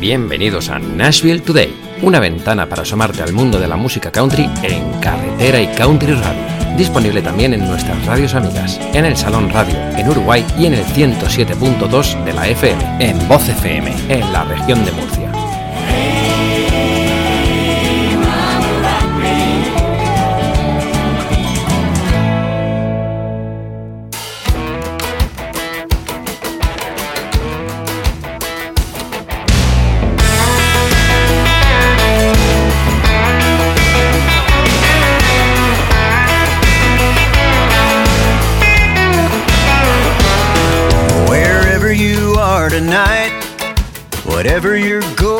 Bienvenidos a Nashville Today, una ventana para asomarte al mundo de la música country en carretera y country radio. Disponible también en nuestras radios amigas, en el Salón Radio, en Uruguay y en el 107.2 de la FM, en Voz FM, en la región de Murcia. Whatever you're going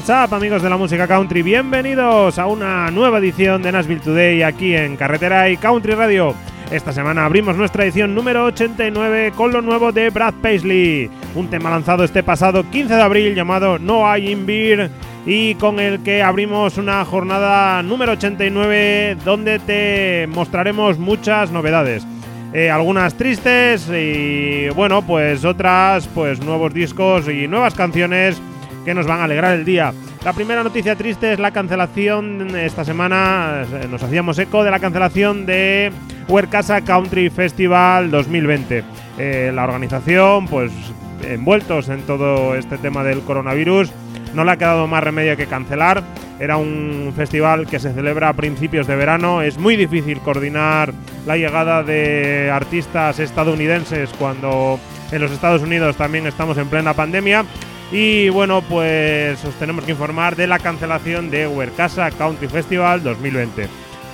What's up, amigos de la música country? Bienvenidos a una nueva edición de Nashville Today aquí en Carretera y Country Radio. Esta semana abrimos nuestra edición número 89 con lo nuevo de Brad Paisley, un tema lanzado este pasado 15 de abril llamado No I in Beer y con el que abrimos una jornada número 89 donde te mostraremos muchas novedades. Eh, algunas tristes y bueno, pues otras, pues nuevos discos y nuevas canciones que nos van a alegrar el día. La primera noticia triste es la cancelación esta semana, eh, nos hacíamos eco de la cancelación de Huercasa Country Festival 2020. Eh, la organización, pues envueltos en todo este tema del coronavirus, no le ha quedado más remedio que cancelar. Era un festival que se celebra a principios de verano. Es muy difícil coordinar la llegada de artistas estadounidenses cuando en los Estados Unidos también estamos en plena pandemia. Y bueno, pues os tenemos que informar de la cancelación de Huercasa Country Festival 2020.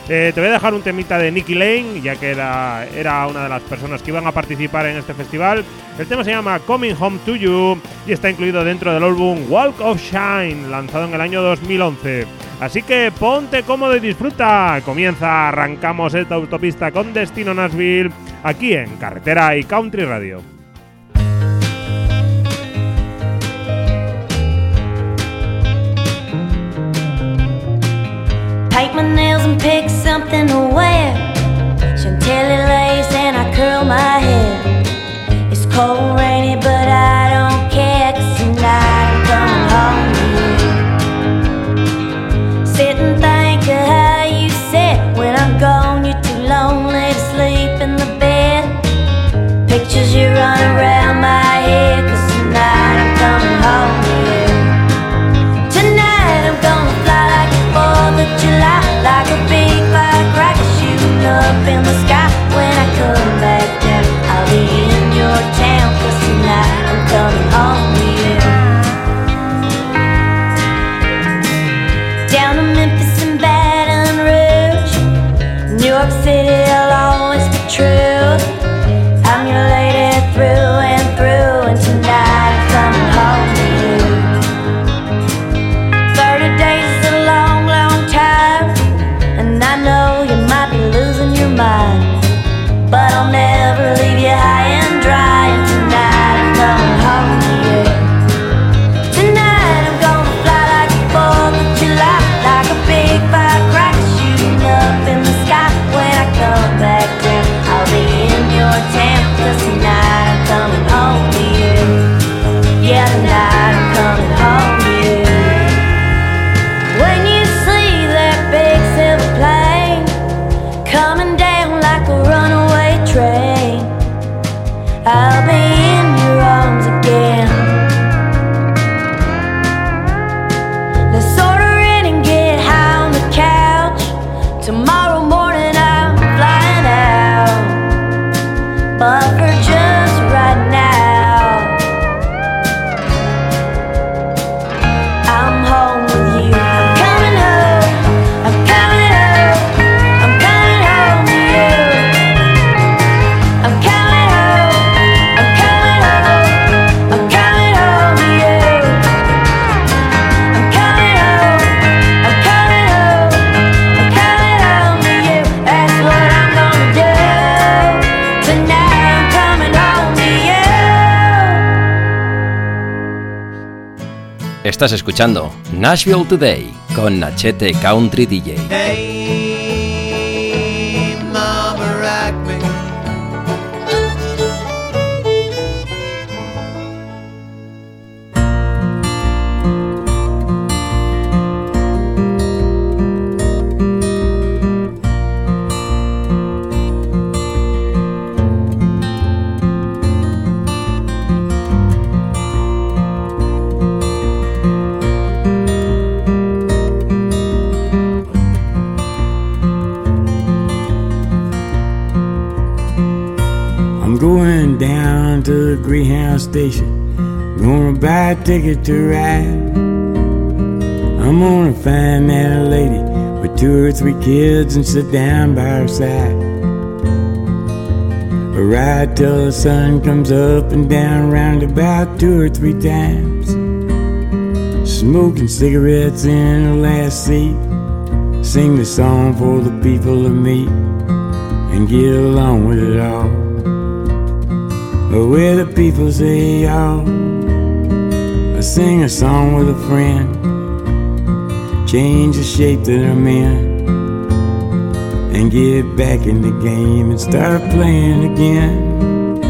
Eh, te voy a dejar un temita de Nicky Lane, ya que era, era una de las personas que iban a participar en este festival. El tema se llama Coming Home to You y está incluido dentro del álbum Walk of Shine, lanzado en el año 2011. Así que ponte cómodo y disfruta. Comienza, arrancamos esta autopista con destino Nashville, aquí en Carretera y Country Radio. Pick something to wear. Chantilly lace and I curl my hair. It's cold, rainy, but I don't care. Cause tonight I'm coming home to you. Sit and think of how you said when I'm gone, you're too lonely to sleep in the bed. Pictures you run around Estás escuchando Nashville Today con Nachete Country DJ. Station. Gonna buy a ticket to ride. I'm gonna find that lady with two or three kids and sit down by her side. A ride till the sun comes up and down round about two or three times. Smoking cigarettes in the last seat. Sing the song for the people to meet and get along with it all. Where the people say y'all. I sing a song with a friend. Change the shape that I'm in. And get back in the game and start playing again.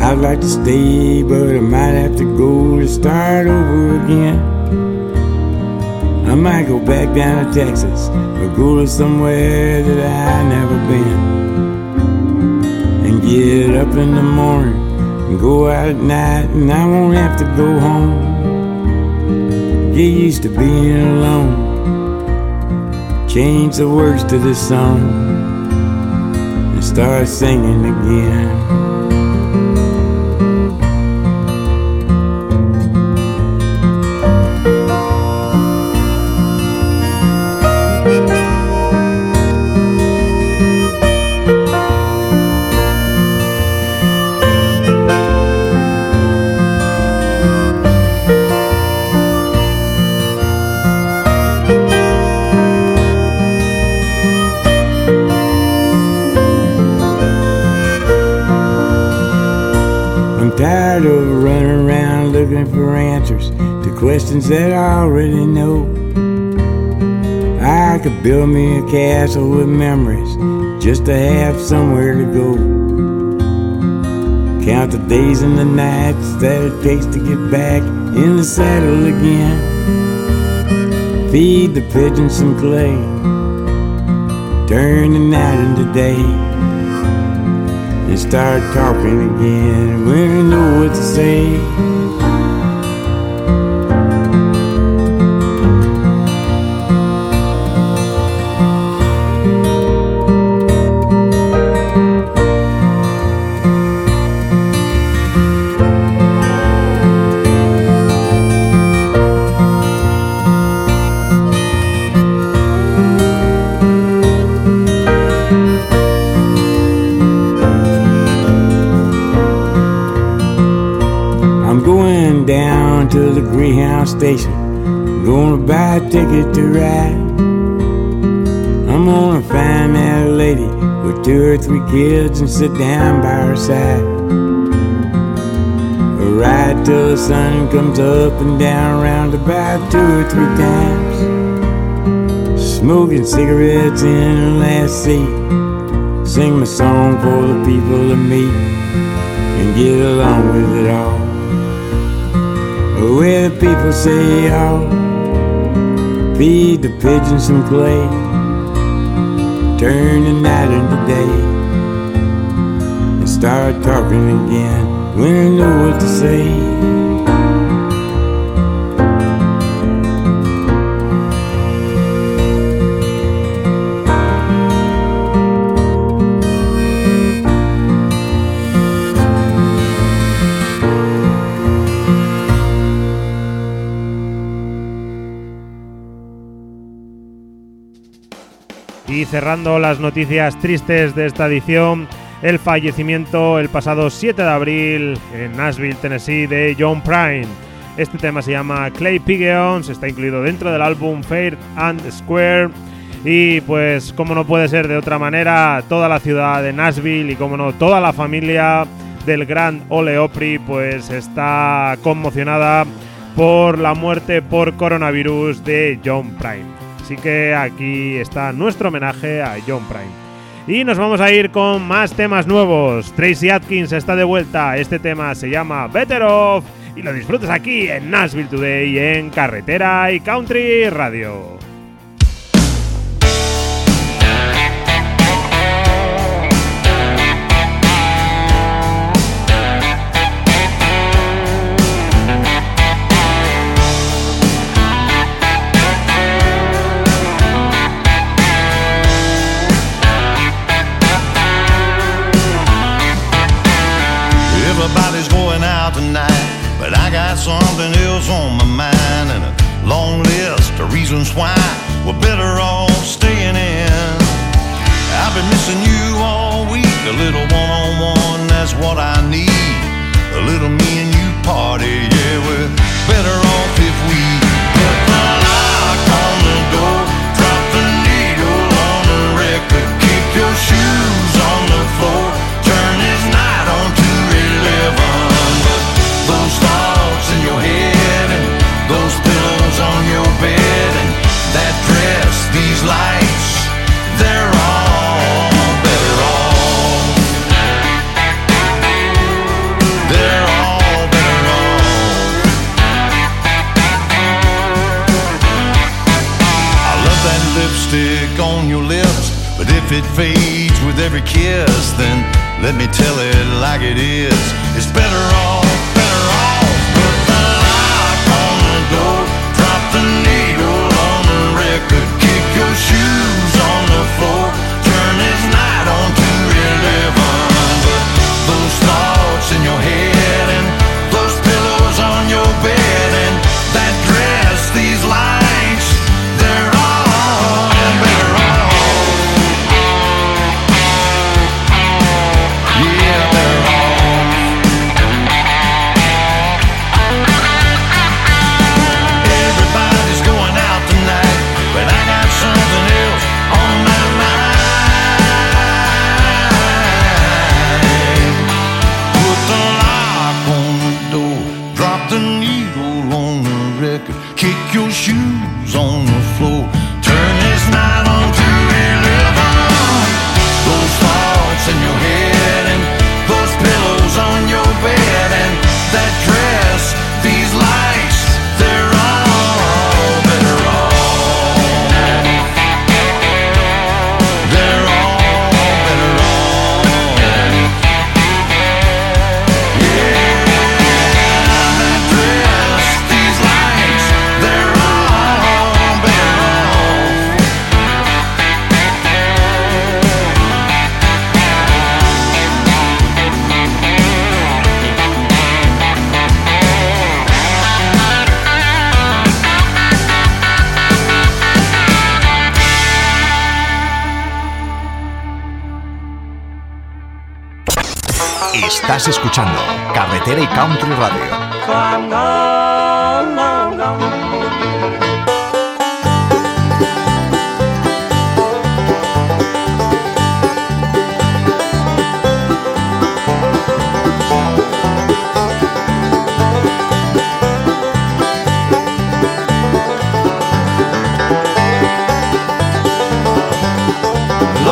I'd like to stay, but I might have to go to start over again. I might go back down to Texas or go to somewhere that I never been get up in the morning and go out at night and I won't have to go home. Get used to being alone. Change the words to this song and start singing again. That I already know. I could build me a castle with memories just to have somewhere to go. Count the days and the nights that it takes to get back in the saddle again. Feed the pigeons some clay, turn the night into day, and start talking again I know what to say. Station. Gonna buy a ticket to ride. I'm gonna find that lady with two or three kids and sit down by her side. Ride till the sun comes up and down around about two or three times. Smoking cigarettes in the last seat. Sing my song for the people to meet and get along with it all where the people say, oh, feed the pigeons some clay, turn the night into day, and start talking again when I know what to say. Cerrando las noticias tristes de esta edición, el fallecimiento el pasado 7 de abril en Nashville, Tennessee, de John Prine. Este tema se llama Clay Pigeons, está incluido dentro del álbum Fair and Square. Y pues, como no puede ser de otra manera, toda la ciudad de Nashville y como no, toda la familia del gran Ole Opry, pues está conmocionada por la muerte por coronavirus de John Prine. Así que aquí está nuestro homenaje a John Prime. Y nos vamos a ir con más temas nuevos. Tracy Atkins está de vuelta. Este tema se llama Better Off y lo disfrutas aquí en Nashville Today en Carretera y Country Radio.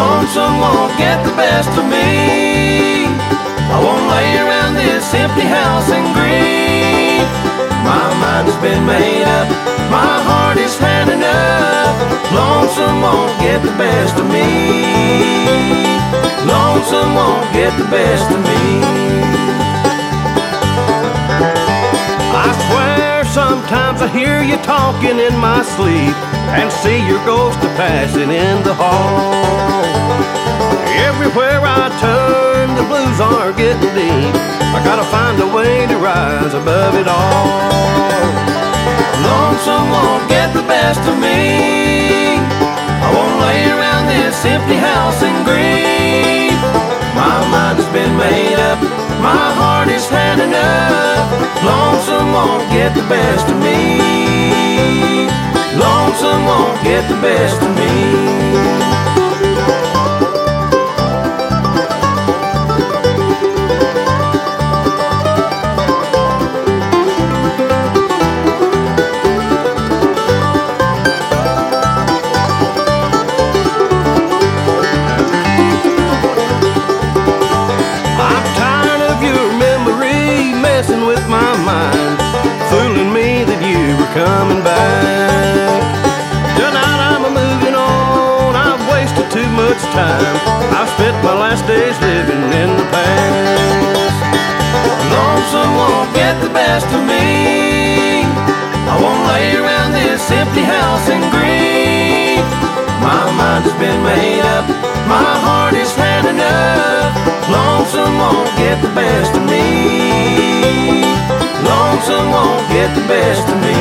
Lonesome won't get the best of me. I won't lay around this empty house and grieve. My mind's been made up, my heart is had enough. Lonesome won't get the best of me. Lonesome won't get the best of me. I swear sometimes I hear you talking in my sleep and see your ghost a passing in the hall. Everywhere I turn, the blues are getting deep. I gotta find a way to rise above it all. Lonesome won't get the best of me. I won't lay around this empty house and grieve. My mind has been made up, my heart is had enough. Lonesome won't get the best of me. Lonesome won't get the best of me. Coming back. Tonight I'm a moving on, I've wasted too much time. I've spent my last days living in the past. Lonesome won't get the best of me. I won't lay around this empty house and grieve. My mind has been made up, my heart is had enough. Lonesome won't get the best of me. Won't get the best of me.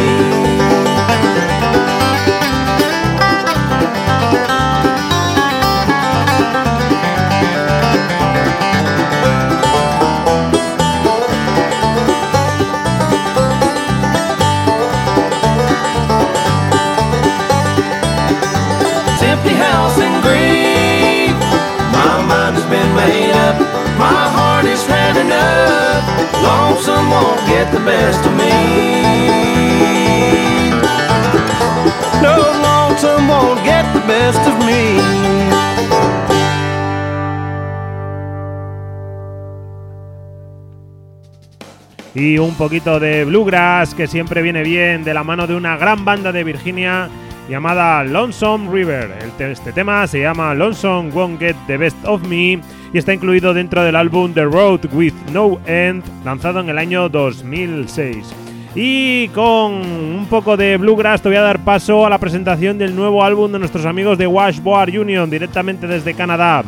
Heart is had enough. Lonesome won't get the best of me. No, lonesome won't get the best of me. y un poquito de bluegrass que siempre viene bien de la mano de una gran banda de Virginia llamada Lonesome River. Este tema se llama Lonesome Won't Get the Best of Me y está incluido dentro del álbum The Road with No End, lanzado en el año 2006. Y con un poco de bluegrass te voy a dar paso a la presentación del nuevo álbum de nuestros amigos de Washboard Union directamente desde Canadá.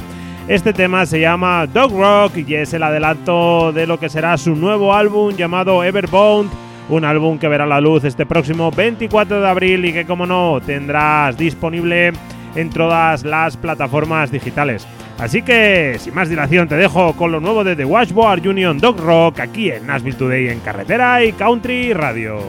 Este tema se llama Dog Rock y es el adelanto de lo que será su nuevo álbum llamado Everbound, un álbum que verá la luz este próximo 24 de abril y que como no tendrás disponible en todas las plataformas digitales. Así que, sin más dilación, te dejo con lo nuevo de The Washboard Union Dog Rock aquí en Nashville Today en Carretera y Country Radio.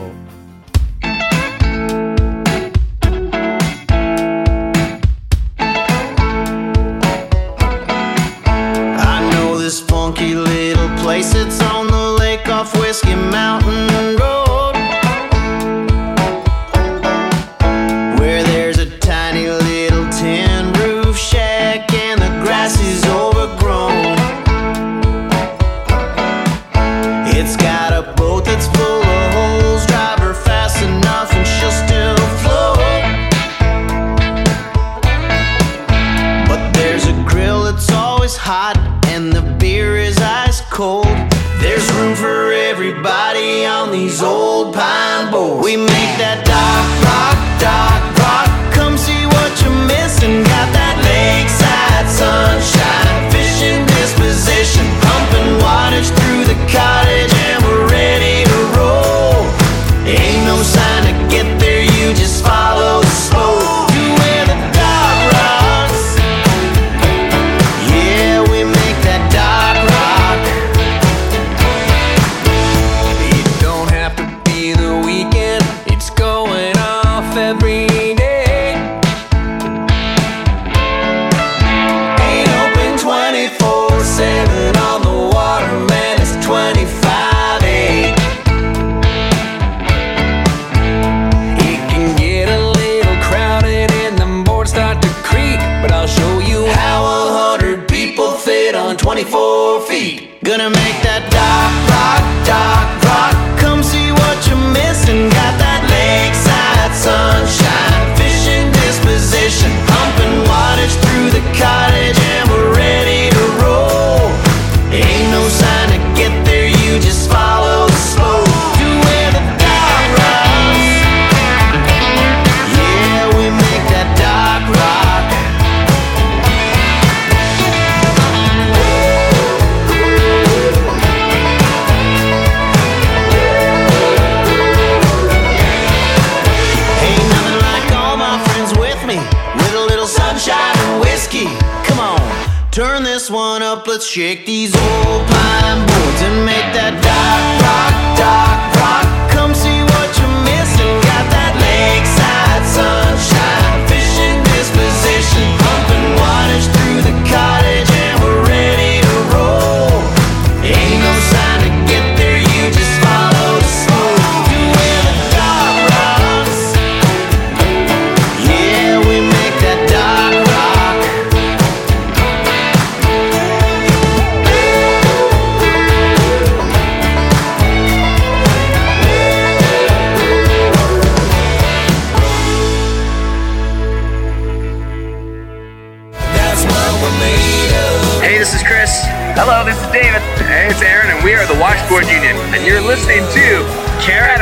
Hello, this is David. Hey, it's Aaron, and we are the Washboard Union, and you're listening to Carrot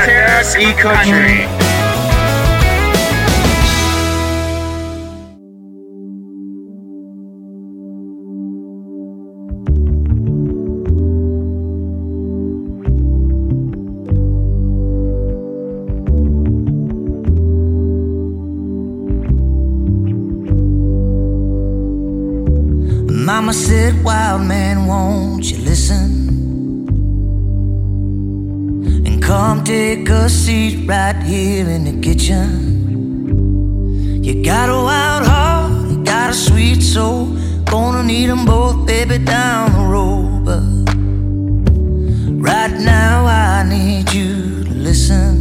E Country. won't you listen? And come take a seat right here in the kitchen. You got a wild heart, you got a sweet soul. Gonna need them both, baby, down the road. But right now, I need you to listen.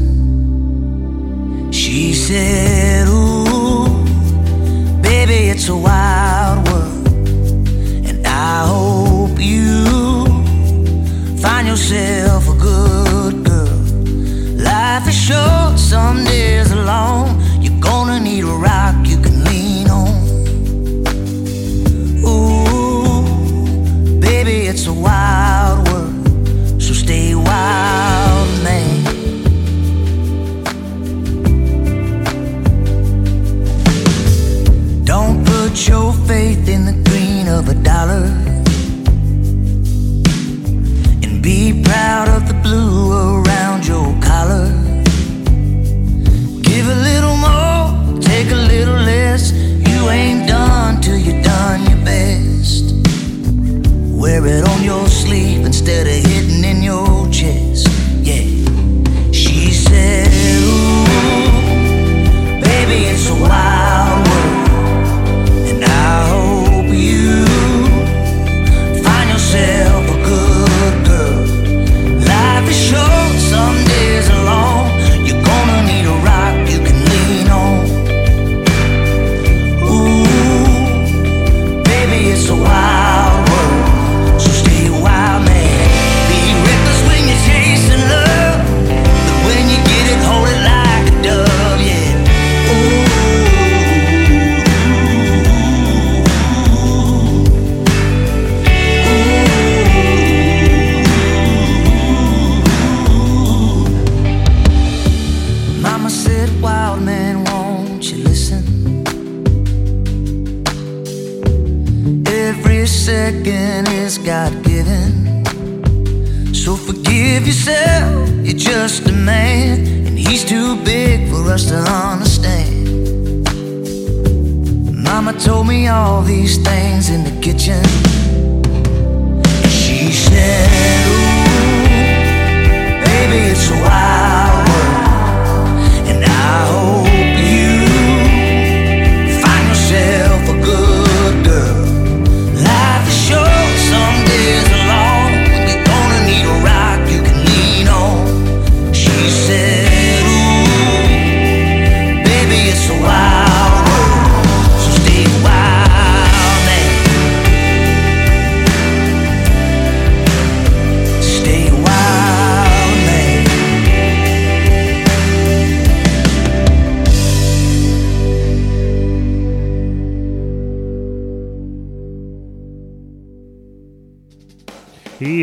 She said, Ooh, baby, it's a wild. find yourself a good girl. Life is short, some days are long.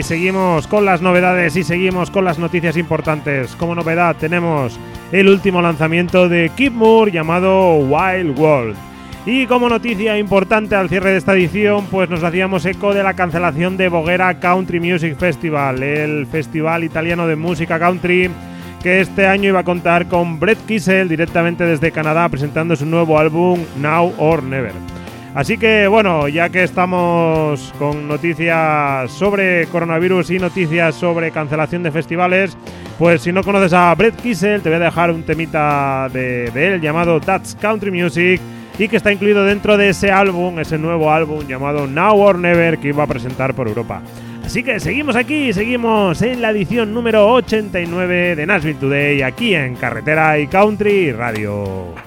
Seguimos con las novedades y seguimos con las noticias importantes. Como novedad tenemos el último lanzamiento de Kid Moore llamado Wild World. Y como noticia importante al cierre de esta edición, pues nos hacíamos eco de la cancelación de Boguera Country Music Festival, el festival italiano de música country que este año iba a contar con Brett Kissel directamente desde Canadá presentando su nuevo álbum Now or Never. Así que bueno, ya que estamos con noticias sobre coronavirus y noticias sobre cancelación de festivales, pues si no conoces a Brett Kissel, te voy a dejar un temita de, él llamado That's Country Music y que está incluido dentro de ese álbum, ese nuevo álbum llamado Now or Never que iba a presentar por Europa. Así que seguimos aquí, seguimos en la edición número 89 de Nashville Today, aquí en Carretera y Country Radio.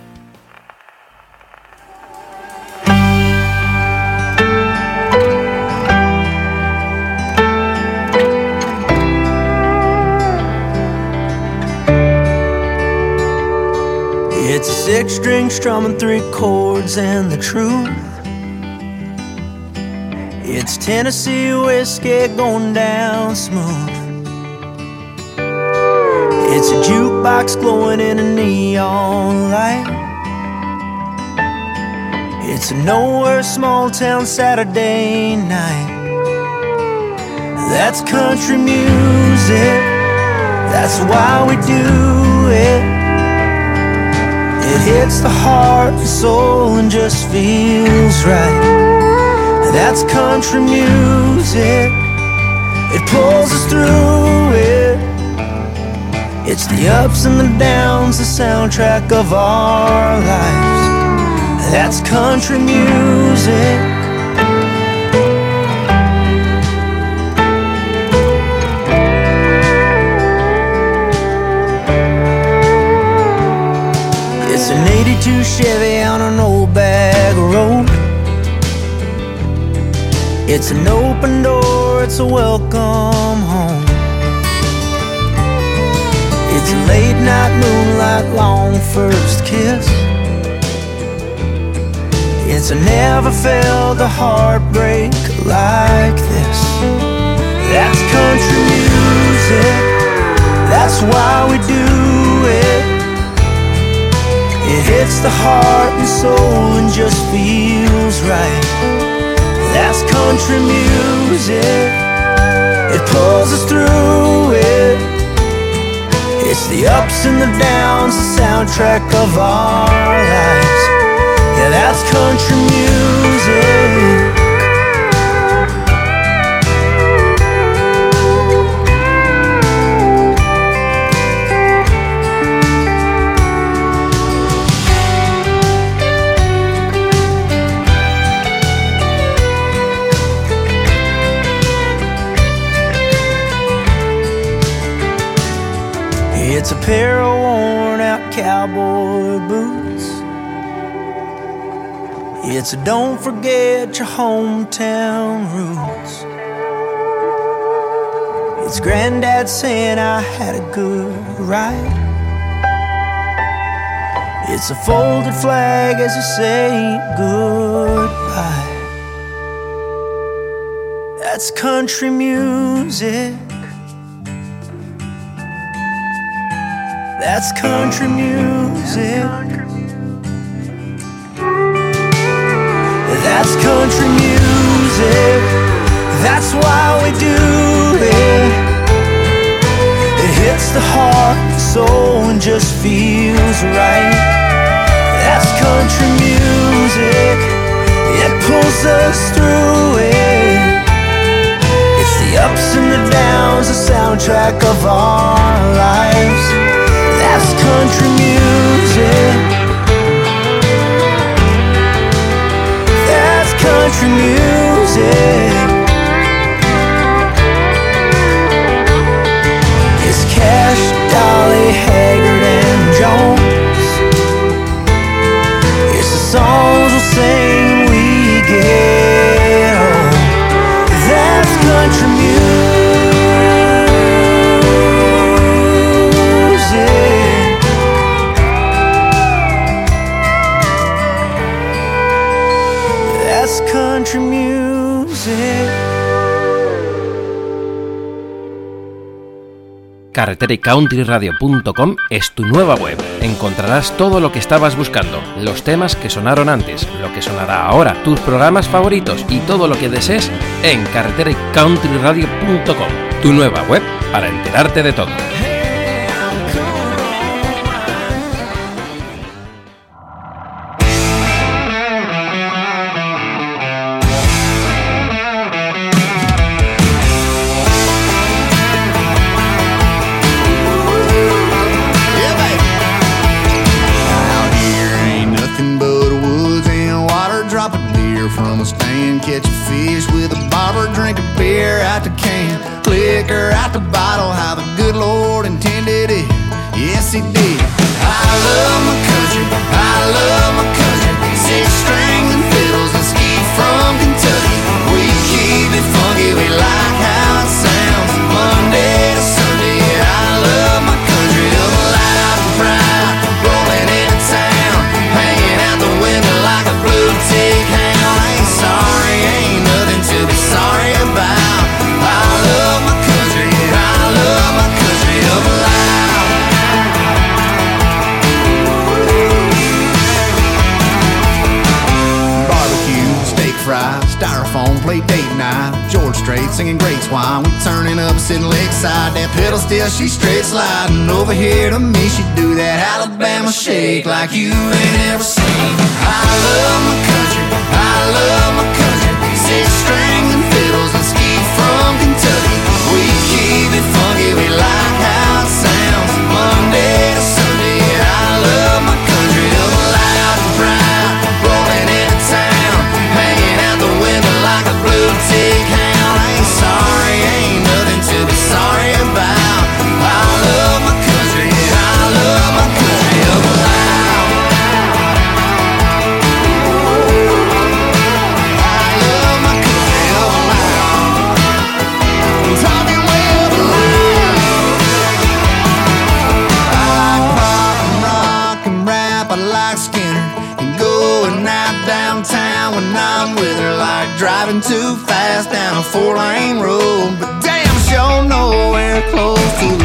It's a six string strumming three chords and the truth. It's Tennessee whiskey going down smooth. It's a jukebox glowing in a neon light. It's a nowhere small town Saturday night. That's country music. That's why we do it. It hits the heart and soul and just feels right. That's country music. It pulls us through it. It's the ups and the downs, the soundtrack of our lives. That's country music. An 82 Chevy on an old bag road. It's an open door, it's a welcome home. It's a late night moonlight, long first kiss. It's a never felt a heartbreak like this. That's country music, that's why we do it. It hits the heart and soul and just feels right. That's country music. It pulls us through it. It's the ups and the downs, the soundtrack of our lives. Yeah, that's country music. It's a pair of worn out cowboy boots. It's a don't forget your hometown roots. It's granddad saying I had a good ride. It's a folded flag as you say goodbye. That's country music. That's country music. That's country music. That's why we do it. It hits the heart, the soul, and just feels right. That's country music. It pulls us through it. It's the ups and the downs, the soundtrack of our lives. That's country music. That's country music. carreteraycountryradio.com es tu nueva web. Encontrarás todo lo que estabas buscando, los temas que sonaron antes, lo que sonará ahora, tus programas favoritos y todo lo que desees en carreteraycountryradio.com, tu nueva web para enterarte de todo. She straight sliding over here to me. She do that Alabama shake like you ain't ever seen. I love my country, I love my country. Six strings and fiddles and ski from Kentucky. We keep it funky, we like a four lane road. But damn sure nowhere close to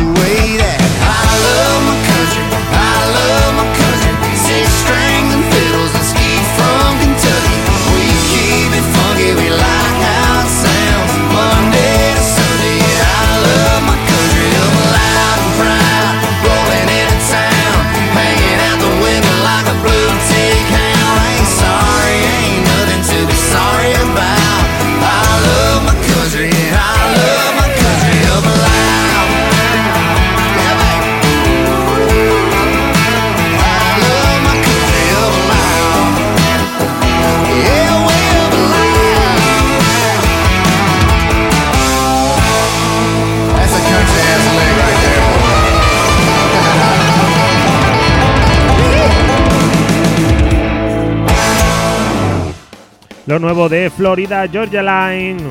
Nuevo de Florida Georgia Line,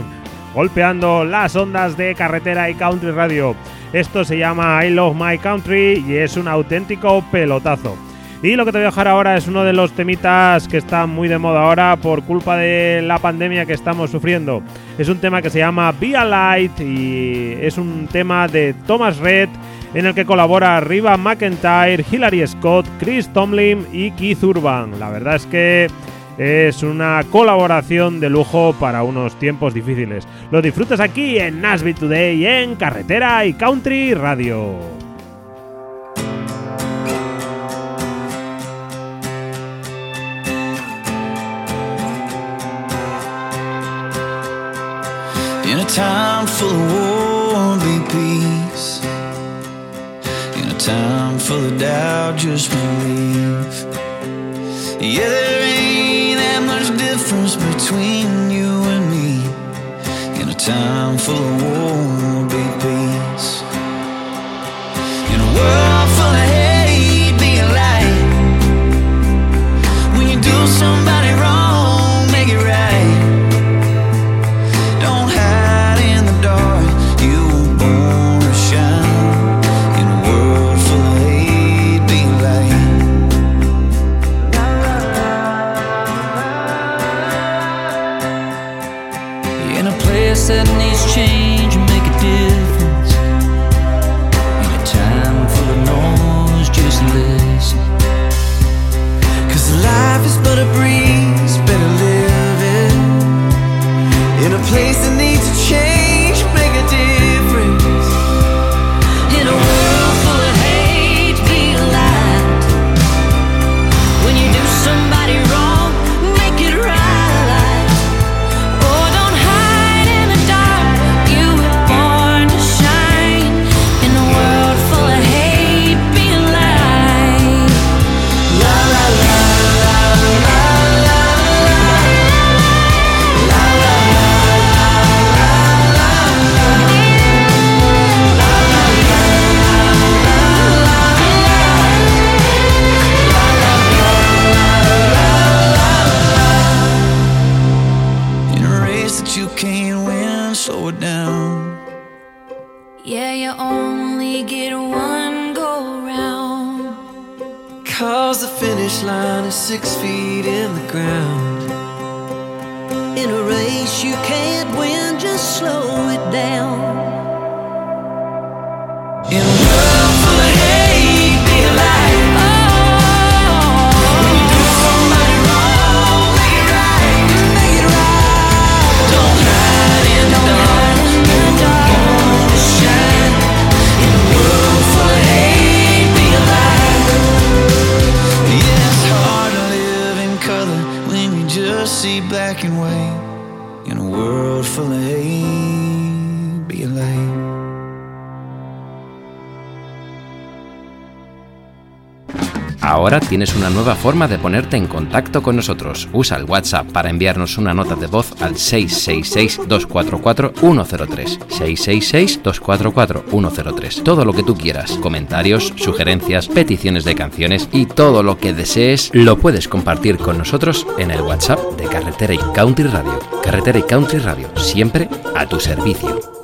golpeando las ondas de carretera y country radio. Esto se llama I Love My Country y es un auténtico pelotazo. Y lo que te voy a dejar ahora es uno de los temitas que está muy de moda ahora por culpa de la pandemia que estamos sufriendo. Es un tema que se llama Be a Light y es un tema de Thomas Red en el que colabora Riva McIntyre, Hilary Scott, Chris Tomlin y Keith Urban. La verdad es que es una colaboración de lujo para unos tiempos difíciles. Lo disfrutas aquí en Nashville Today en Carretera y Country Radio. In a time full of war, be peace. In a time full of doubt, just believe. Yeah, there ain't much difference between you and me. In a time full of war, finish line is six feet in the ground. In a race you can't win, just slow it down. Ahora tienes una nueva forma de ponerte en contacto con nosotros. Usa el WhatsApp para enviarnos una nota de voz al 666-244-103. 666-244-103. Todo lo que tú quieras. Comentarios, sugerencias, peticiones de canciones y todo lo que desees lo puedes compartir con nosotros en el WhatsApp de Carretera y Country Radio. Carretera y Country Radio, siempre a tu servicio.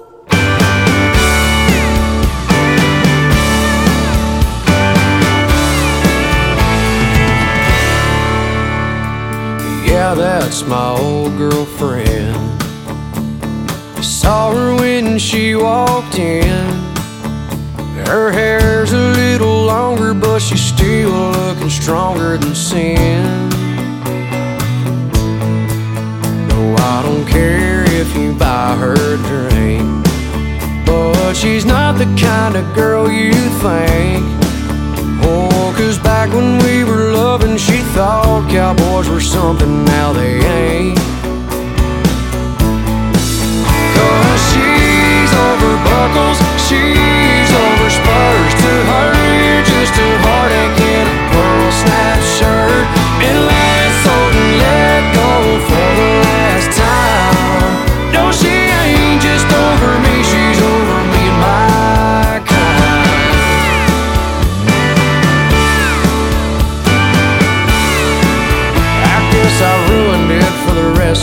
That's my old girlfriend. I saw her when she walked in. Her hair's a little longer, but she's still looking stronger than sin. No, I don't care if you buy her a drink, but she's not the kind of girl you think. Cause back when we were loving, she thought cowboys were something, now they ain't. Cause she's over buckles, she's over spurs. To her, just a heartache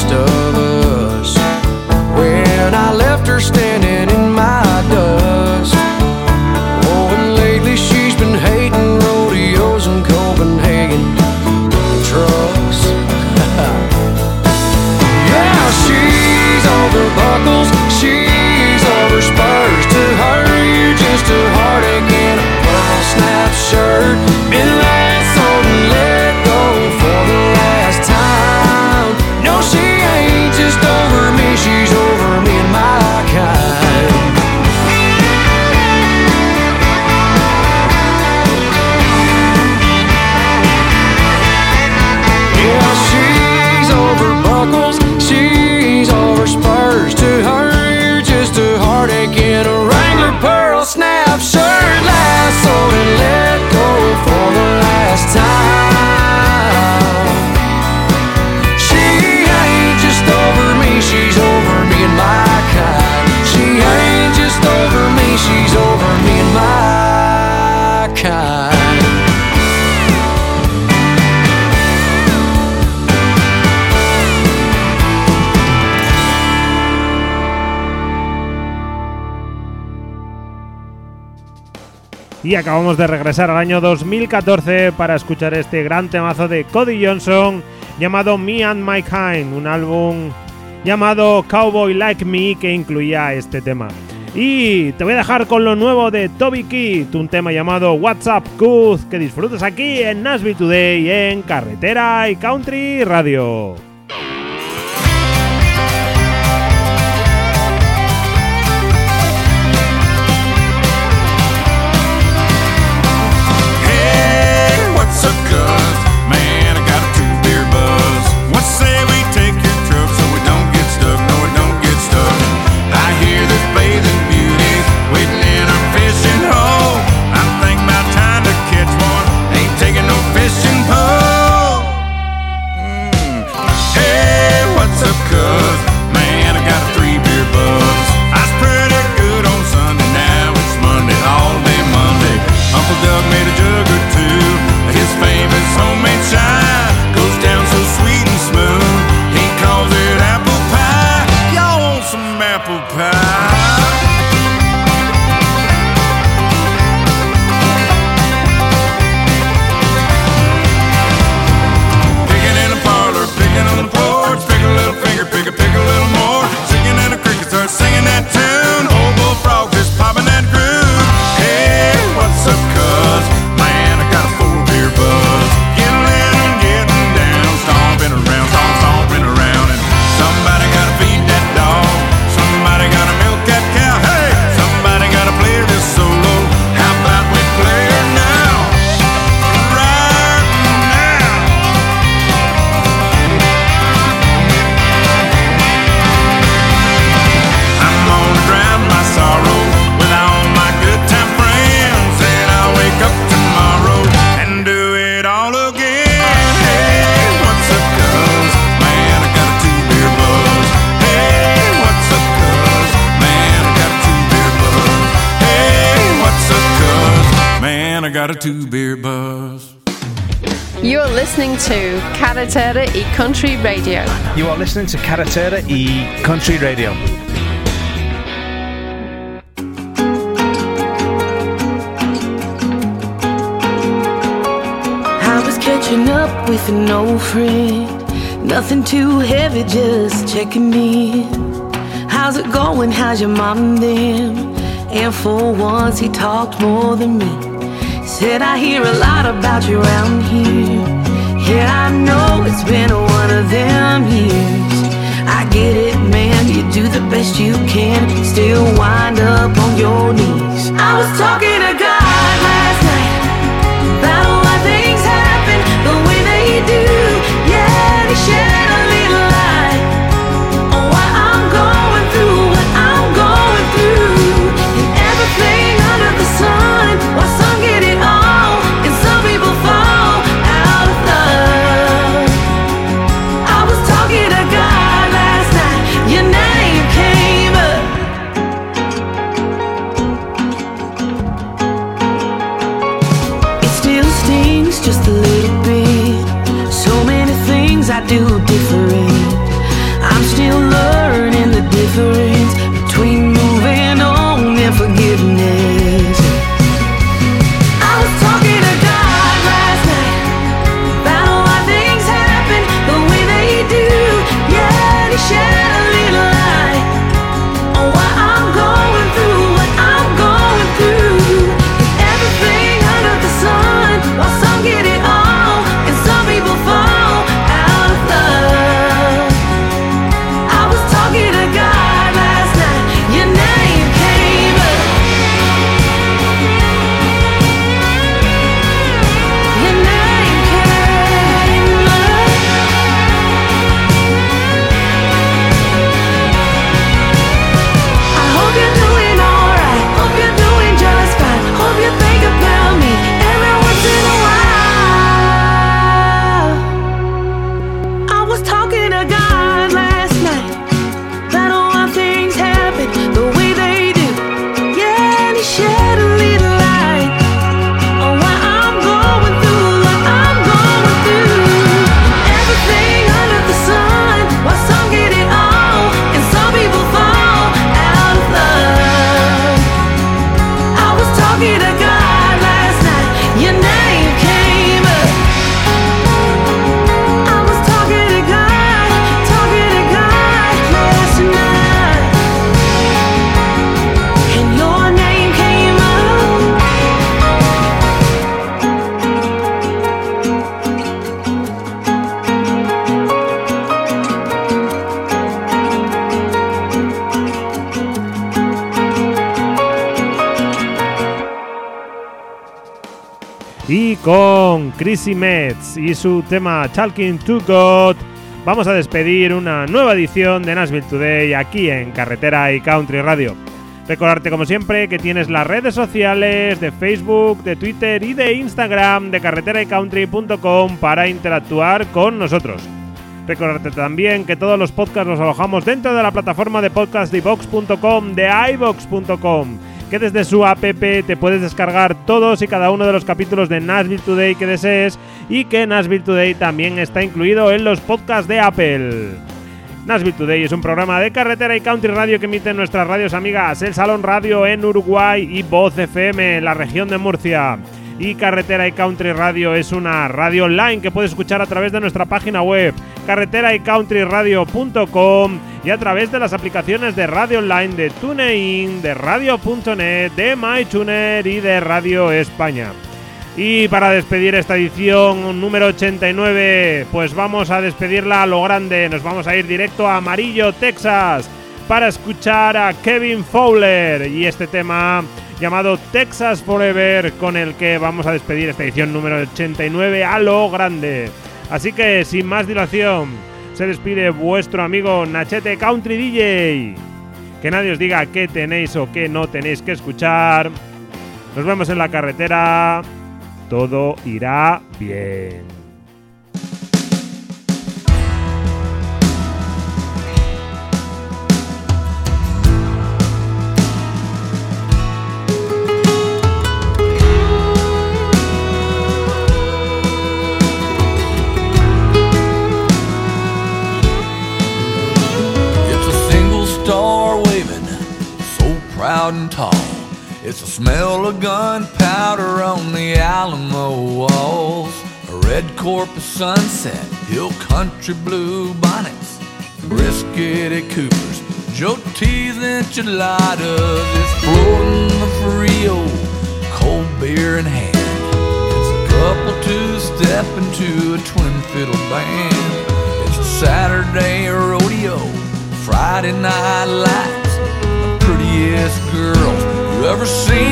for Y acabamos de regresar al año 2014 para escuchar este gran temazo de Cody Johnson llamado Me and My Kind, un álbum llamado Cowboy Like Me que incluía este tema. Y te voy a dejar con lo nuevo de Toby Keith, un tema llamado WhatsApp Good que disfrutes aquí en Nashville Today en Carretera y Country Radio. Carretera y Country Radio. You are listening to Carretera y Country Radio. I was catching up with an old friend. Nothing too heavy, just checking in. How's it going? How's your mom and them? And for once, he talked more than me. Said, I hear a lot about you around here. Yeah, I know it's been one of them years. I get it, man, you do the best you can. Still wind up on your knees. I was talking to God Chrissy Metz y su tema Talking to God, vamos a despedir una nueva edición de Nashville Today aquí en Carretera y Country Radio. Recordarte como siempre que tienes las redes sociales de Facebook, de Twitter y de Instagram de carreteraycountry.com para interactuar con nosotros. Recordarte también que todos los podcasts los alojamos dentro de la plataforma de podcast de iVox.com, de iVox.com, que desde su app te puedes descargar todos y cada uno de los capítulos de Nashville Today que desees y que Nashville Today también está incluido en los podcasts de Apple. Nashville Today es un programa de carretera y country radio que emiten nuestras radios amigas, el Salón Radio en Uruguay y Voz FM en la región de Murcia. Y Carretera y Country Radio es una radio online que puedes escuchar a través de nuestra página web carreteraycountryradio.com y a través de las aplicaciones de radio online de TuneIn, de Radio.net, de MyTuner y de Radio España. Y para despedir esta edición número 89, pues vamos a despedirla a lo grande. Nos vamos a ir directo a Amarillo, Texas, para escuchar a Kevin Fowler y este tema llamado Texas Forever, con el que vamos a despedir esta edición número 89 a lo grande. Así que sin más dilación, se despide vuestro amigo Nachete Country DJ. Que nadie os diga qué tenéis o qué no tenéis que escuchar. Nos vemos en la carretera. Todo irá bien. It's the smell of gunpowder on the Alamo walls. A red Corpus sunset, hill country blue bonnets, brisket at Cooper's, Joe T's enchiladas. It's floating the Frio, cold beer in hand. It's a couple two step into a twin fiddle band. It's a Saturday rodeo, Friday night girls you ever seen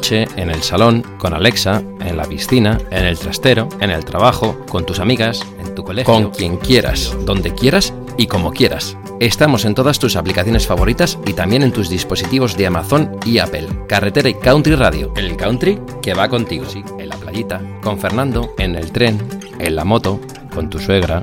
en el salón, con Alexa, en la piscina, en el trastero, en el trabajo, con tus amigas, en tu colegio, con quien quieras, donde quieras y como quieras. Estamos en todas tus aplicaciones favoritas y también en tus dispositivos de Amazon y Apple. Carretera y Country Radio. El country que va contigo, sí, en la playita, con Fernando, en el tren, en la moto, con tu suegra,